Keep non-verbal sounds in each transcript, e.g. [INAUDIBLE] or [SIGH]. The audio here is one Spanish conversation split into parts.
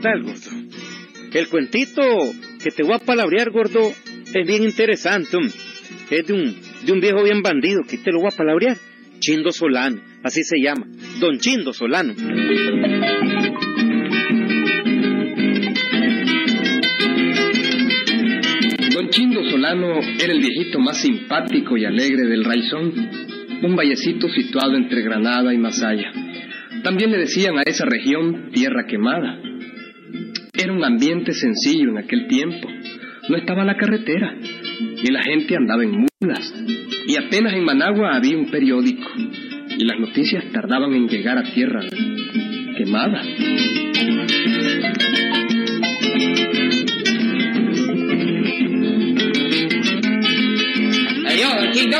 gordo? El cuentito que te voy a palabrear, gordo, es bien interesante. Es de un, de un viejo bien bandido que te lo voy a palabrear. Chindo Solano, así se llama. Don Chindo Solano. Don Chindo Solano era el viejito más simpático y alegre del Raizón, un vallecito situado entre Granada y Masaya. También le decían a esa región tierra quemada. Era un ambiente sencillo en aquel tiempo. No estaba la carretera y la gente andaba en mulas. Y apenas en Managua había un periódico y las noticias tardaban en llegar a tierra quemada. Adiós, Chindo.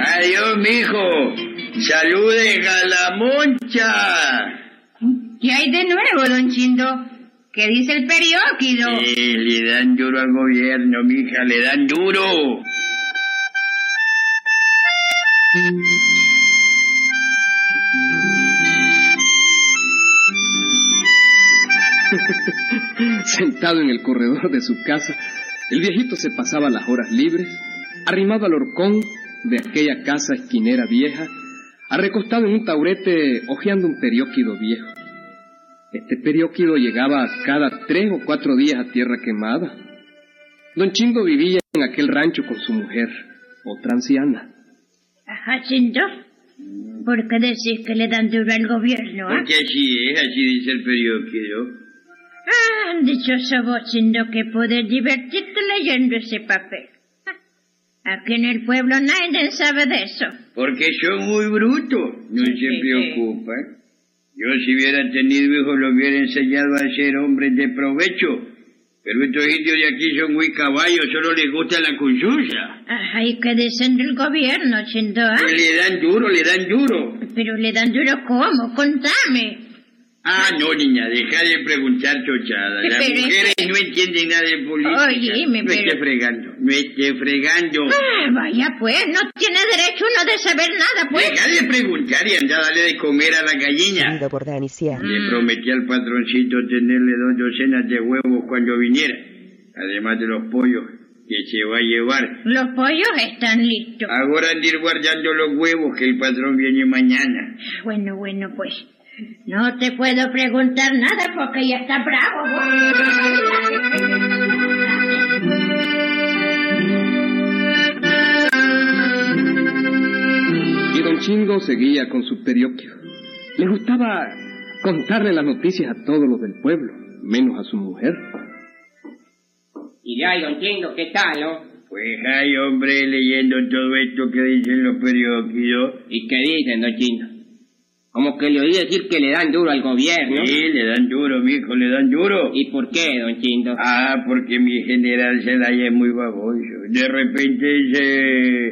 Adiós, mijo. Salude, Galamoncha. ¿Qué hay de nuevo, don Chindo? ¿Qué dice el periódico? Eh, le dan duro al gobierno, mija, le dan duro. [LAUGHS] Sentado en el corredor de su casa, el viejito se pasaba las horas libres, arrimado al horcón de aquella casa esquinera vieja, arrecostado en un taurete hojeando un perióquido viejo. Este perióquido llegaba cada tres o cuatro días a tierra quemada. Don Chindo vivía en aquel rancho con su mujer, otra anciana. Ajá, Chindo. ¿Por qué decís que le dan duro al gobierno, ah? Porque así es, así dice el periódico. Ah, dichoso vos, Chindo, que podés divertirte leyendo ese papel. Ah, Aquí en el pueblo nadie sabe de eso. Porque son muy brutos, no Sí, se sí, preocupen. Yo si hubiera tenido hijos los hubiera enseñado a ser hombres de provecho. Pero estos indios de aquí son muy caballos, solo les gusta la conchucha. Ajá, ¿y qué dicen del gobierno, Chindo, ah? Pues le dan duro, le dan duro. Pero le dan duro cómo, contame. Ah, no, niña, deja de preguntar chochadas. Las Pero es mujeres que- no entienden nada de política. Óyeme, no esté pero- fregando, no esté fregando. Ah, vaya pues, no tiene derecho uno de saber nada, pues. Deja de preguntar y anda a darle de comer a la gallina. Por. Le prometí al patroncito tenerle dos docenas de huevos cuando viniera, además de los pollos que se va a llevar. Los pollos están listos. Ahora ande ir guardando los huevos que el patrón viene mañana. Bueno, bueno, pues. No te puedo preguntar nada porque ya está bravo. Y don Chingo seguía con su periódico. Le gustaba contarle las noticias a todos los del pueblo, menos a su mujer. Y ay, don Chindo, ¿qué tal, no? Pues hay hombre leyendo todo esto que dicen los periódicos. ¿Y qué dicen, don Chindo? Como que le oí decir que le dan duro al gobierno. Sí, le dan duro, mijo, le dan duro. ¿Y por qué, don Chindo? Ah, porque mi general Zelaya es muy baboso. De repente se...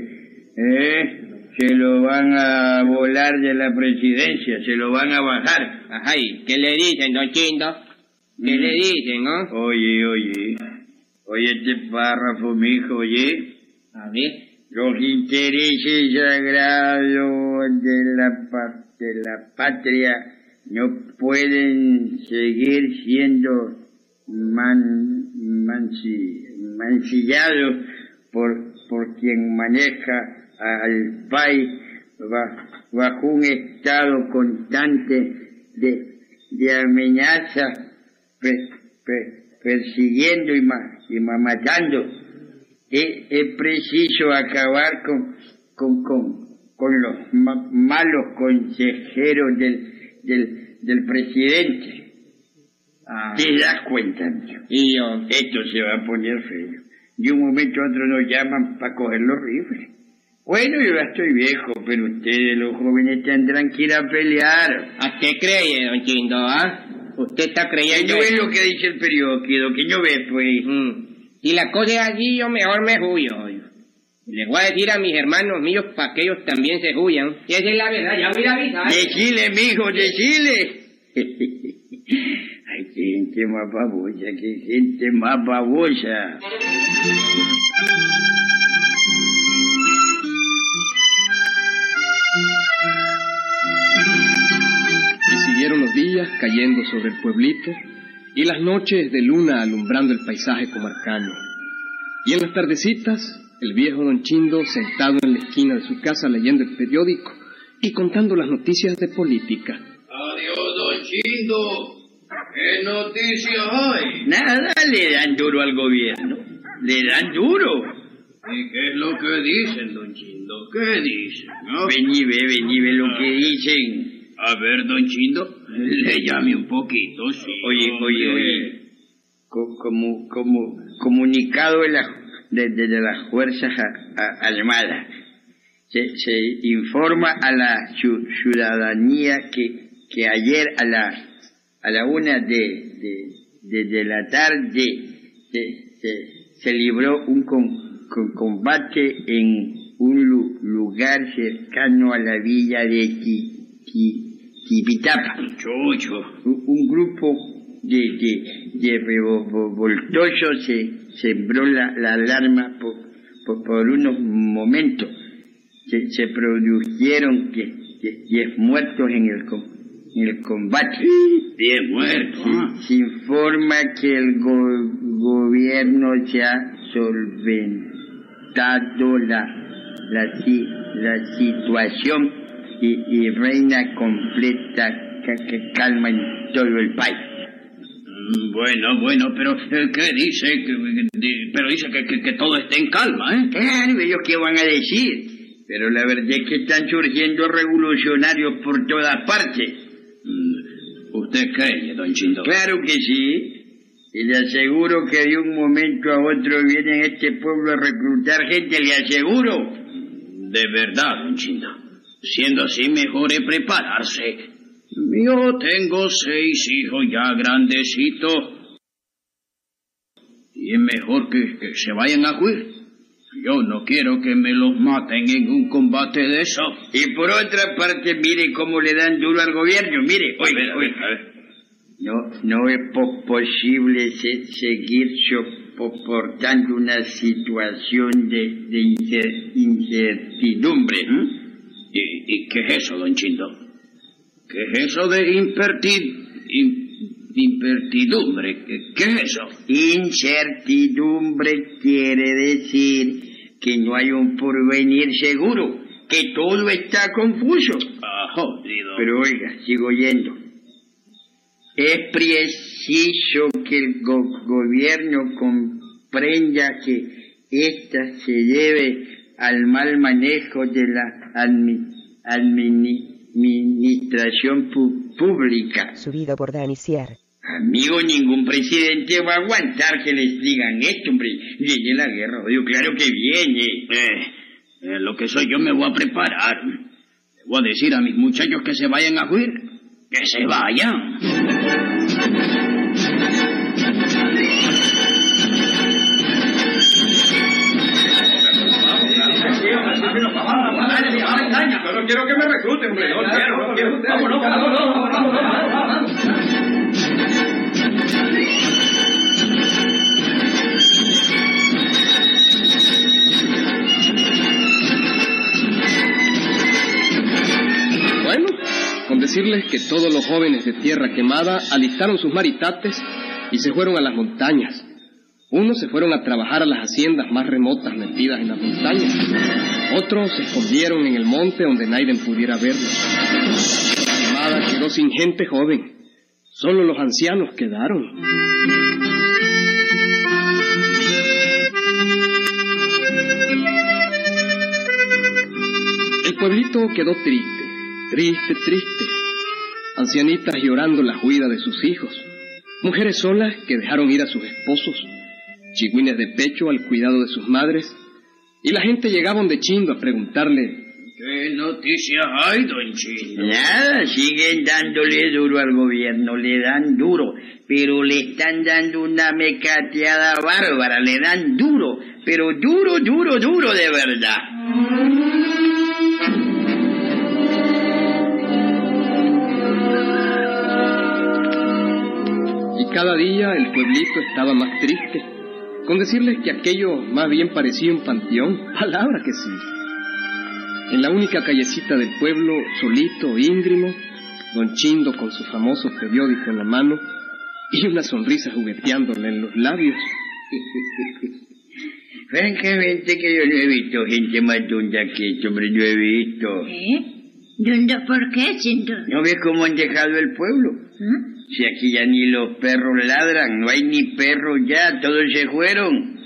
¿Eh? Se lo van a volar de la presidencia, se lo van a bajar. Ajá, ¿y qué le dicen, don Chindo? ¿Qué Mm. le dicen, no? Oye, oye. Oye este párrafo, mijo, oye. A ver. Los intereses sagrados de la, de la patria no pueden seguir siendo man, mancillados por, por quien maneja al país ba- bajo un estado constante de, de amenaza, pe- pe- persiguiendo y, ma- es, es preciso acabar con, con, con, con los ma- malos consejeros del, del, del presidente. Ah, ¿Te das cuenta, y yo. Esto se va a poner feo. De un momento a otro nos llaman para coger los rifles. Bueno, yo ya estoy viejo, pero ustedes, los jóvenes, tendrán que ir a pelear. ¿A qué cree, don Chindo, ah? Usted está Que creyendo... no es lo que dice el periódico, que no ve, pues. Mm. Si la cosa es así, yo mejor me huyo. Les voy a decir a mis hermanos míos para que ellos también se huyan. Y esa es la verdad, ya voy a avisar. De Chile, mijo, de Chile. [LAUGHS] Ay, qué gente más babosa, qué gente más babosa. Y siguieron los días cayendo sobre el pueblito, y las noches de luna alumbrando el paisaje comarcano. Y en las tardecitas, el viejo don Chindo sentado en la esquina de su casa leyendo el periódico y contando las noticias de política. Adiós, don Chindo. ¿Qué noticias hay? Nada, le dan duro al gobierno. Le dan duro. ¿Y qué es lo que dicen, don Chindo? ¿Qué dicen? no? Vení, ve, vení, ve lo que dicen. A ver, don Chindo, le llame un poquito, sí. Oye, oye, oye. Co- Como, como comunicado de, la, de, de- de las Fuerzas Armadas, se, se informa a la ciu- ciudadanía que, que ayer a la, a la una de, de, la tarde se, libró un con- con- combate en un lu- lugar cercano a la villa de Qui- Qui- Chucho. un un grupo de, de, de revoltosos se sembró la, la alarma por, por, por unos momentos. Se, se produjeron que, que- diez muertos en el, en el combate. Diez muertos. ah. Se, se informa que el go- gobierno se ha solventado la, la, la situación y, y reina completa ca- ca- calma en todo el país. Mm, Bueno, bueno, pero eh, ¿qué dice? Que- que- di- Pero dice que, que, que todo está en calma, ¿eh? Claro, ellos qué van a decir. Pero la verdad es que están surgiendo revolucionarios por todas partes. Mm, ¿Usted cree, don Chindo? Claro que sí. Y le aseguro que de un momento a otro viene este pueblo a reclutar gente, le aseguro. De verdad, don Chindo. Siendo así, mejor es prepararse. Yo tengo seis hijos ya grandecitos. Y es mejor que, que se vayan a huir. Yo no quiero que me los maten en un combate de eso. Y por otra parte, mire cómo le dan duro al gobierno. Mire, oiga, oiga. No, no es po- posible se- seguir soportando una situación de, de incer- incertidumbre. ¿eh? ¿Y, y qué es eso, don Chindo? ¿Qué es eso de imperti- im- impertidumbre? ¿Qué, es eso? Incertidumbre quiere decir que no hay un porvenir seguro, que todo está confuso. Ah. Pero oiga, sigo yendo. Es preciso que el go- gobierno comprenda que ésta se debe al mal manejo de la admi- admini- administración pu- pública. Subido por Dani Sier. Amigo, ningún presidente va a aguantar que les digan esto, hombre. Viene la guerra, odio, claro que viene. Eh, eh, lo que soy yo me voy a preparar. Le voy a decir a mis muchachos que se vayan a huir. Que se vayan. Yo no quiero que me recluten, hombre. No quiero, no quiero. Vámonos, Bueno, con decirles que todos los jóvenes de tierra quemada alistaron sus maritates y se fueron a las montañas. Unos se fueron a trabajar a las haciendas más remotas metidas en las montañas. Otros se escondieron en el monte donde nadie pudiera verlos. La quemada quedó sin gente joven. Solo los ancianos quedaron. El pueblito quedó triste, triste, triste. Ancianitas llorando la huida de sus hijos. Mujeres solas que dejaron ir a sus esposos. Chigüines de pecho al cuidado de sus madres. Y la gente llegaba de chindo a preguntarle, ¿Qué noticias hay, don Chindo? Nada, siguen dándole duro al gobierno, le dan duro, pero le están dando una mecateada bárbara, le dan duro, pero duro, duro, duro de verdad. y cada día el pueblito estaba más triste, con decirles que aquello más bien parecía un panteón, palabra que sí. En la única callecita del pueblo, solito, íngrimo, don Chindo con su famoso periódico en la mano, y una sonrisa jugueteándole en los labios. [LAUGHS] Francamente que yo no he visto gente más tonta que esto, hombre, no he visto. ¿Eh? ¿Dónde por qué, duda? ¿No ves cómo han dejado el pueblo? ¿Mm? Si aquí ya ni los perros ladran, no hay ni perros ya, todos se fueron.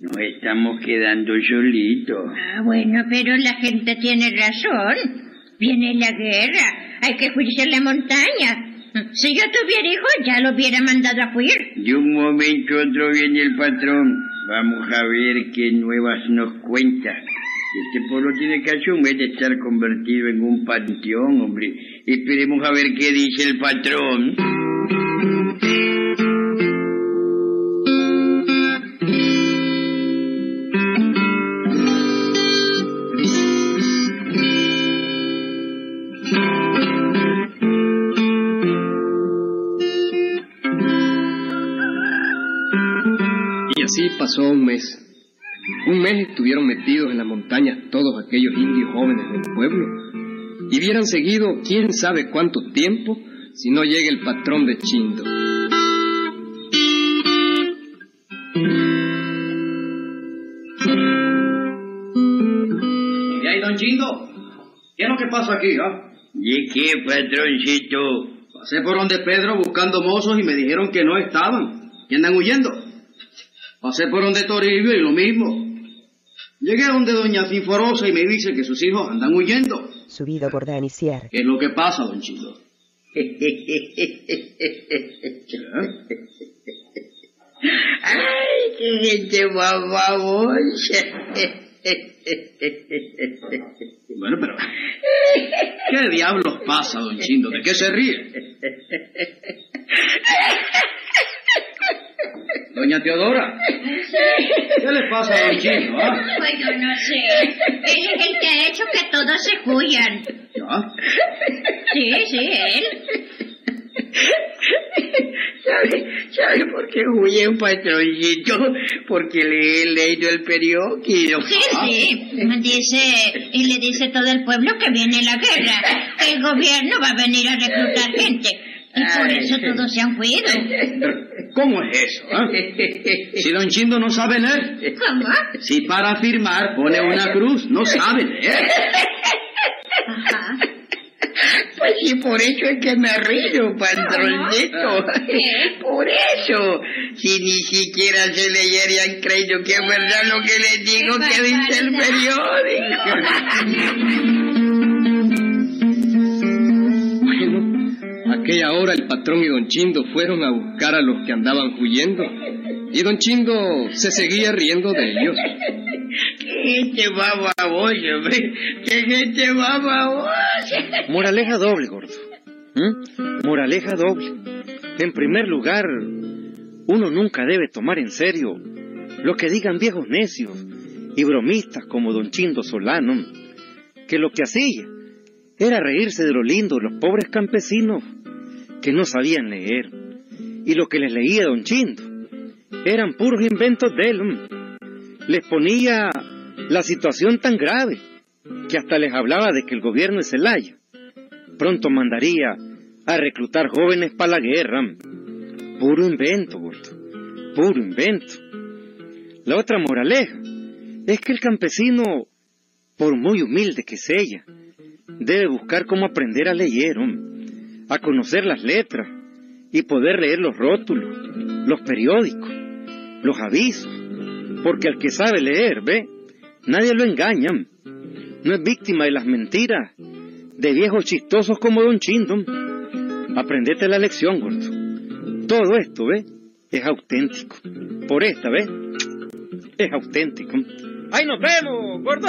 Nos estamos quedando solitos. Ah, bueno, pero la gente tiene razón. Viene la guerra, hay que fuirse a la montaña. Si yo tuviera hijos, ya lo hubiera mandado a fuir. De un momento a otro viene el patrón. Vamos a ver qué nuevas nos cuenta. Este pueblo tiene que asumir de estar convertido en un panteón, hombre. Esperemos a ver qué dice el patrón. Y así pasó un mes. Un mes estuvieron metidos en las montañas todos aquellos indios jóvenes del pueblo. Y hubieran seguido quién sabe cuánto tiempo si no llega el patrón de Chindo. ¿Y ahí, don Chindo? ¿Qué es lo que pasa aquí, ah? ¿Y qué, patroncito? Pasé por donde Pedro buscando mozos y me dijeron que no estaban, que andan huyendo. Pasé por donde Toribio y lo mismo. Llegué a donde doña Sinforosa y me dice que sus hijos andan huyendo. Subido por Dani Sierra. ¿Qué es lo que pasa, don Chindo? ¡Ay, qué gente bababosa! Bueno, pero... ¿Qué diablos pasa, don Chindo? ¿De qué se ríe? Doña Teodora. [LAUGHS] ¿Qué le pasa a don Chindo, ah? Pues yo no sé. Él es el que ha hecho que todos se huyan. ¿Ya? Sí, sí, él. ¿Sabe, ¿Sabe por qué huye un patroncito? Porque le he leído el periódico. Sí, sí. Dice, y le dice todo el pueblo que viene la guerra, que el gobierno va a venir a reclutar gente. Y por eso todos se han huido. ¿Cómo es eso, ah? [LAUGHS] Si don Chindo no sabe leer. ¿Cómo? Si para firmar pone una cruz, no sabe leer. Ajá. Pues sí, por eso es que me río, patroncito. ¿Qué? [LAUGHS] Por eso. Si ni siquiera se leyerían creído que es verdad lo que les digo que dice el periódico. [LAUGHS] aquella hora el patrón y don Chindo fueron a buscar a los que andaban huyendo. Y don Chindo se seguía riendo de ellos. ¡Qué gente bababosa, hombre! ¡Qué gente bababosa! Moraleja doble, gordo. ¿Mm? Moraleja doble. En primer lugar, uno nunca debe tomar en serio lo que digan viejos necios y bromistas como don Chindo Solano, que lo que hacía era reírse de lo lindo de los pobres campesinos que no sabían leer. Y lo que les leía don Chindo eran puros inventos de él. Les ponía la situación tan grave que hasta les hablaba de que el gobierno de Celaya pronto mandaría a reclutar jóvenes para la guerra. Puro invento, gordo. Puro invento. La otra moraleja es que el campesino, por muy humilde que sea, debe buscar cómo aprender a leer, hombre, a conocer las letras y poder leer los rótulos, los periódicos, los avisos, porque al que sabe leer, ve, nadie lo engaña, no es víctima de las mentiras de viejos chistosos como Don Chindon. Aprendete la lección, gordo. Todo esto, ve, es auténtico. Por esta, ve, es auténtico. ¡Ahí nos vemos, gordo!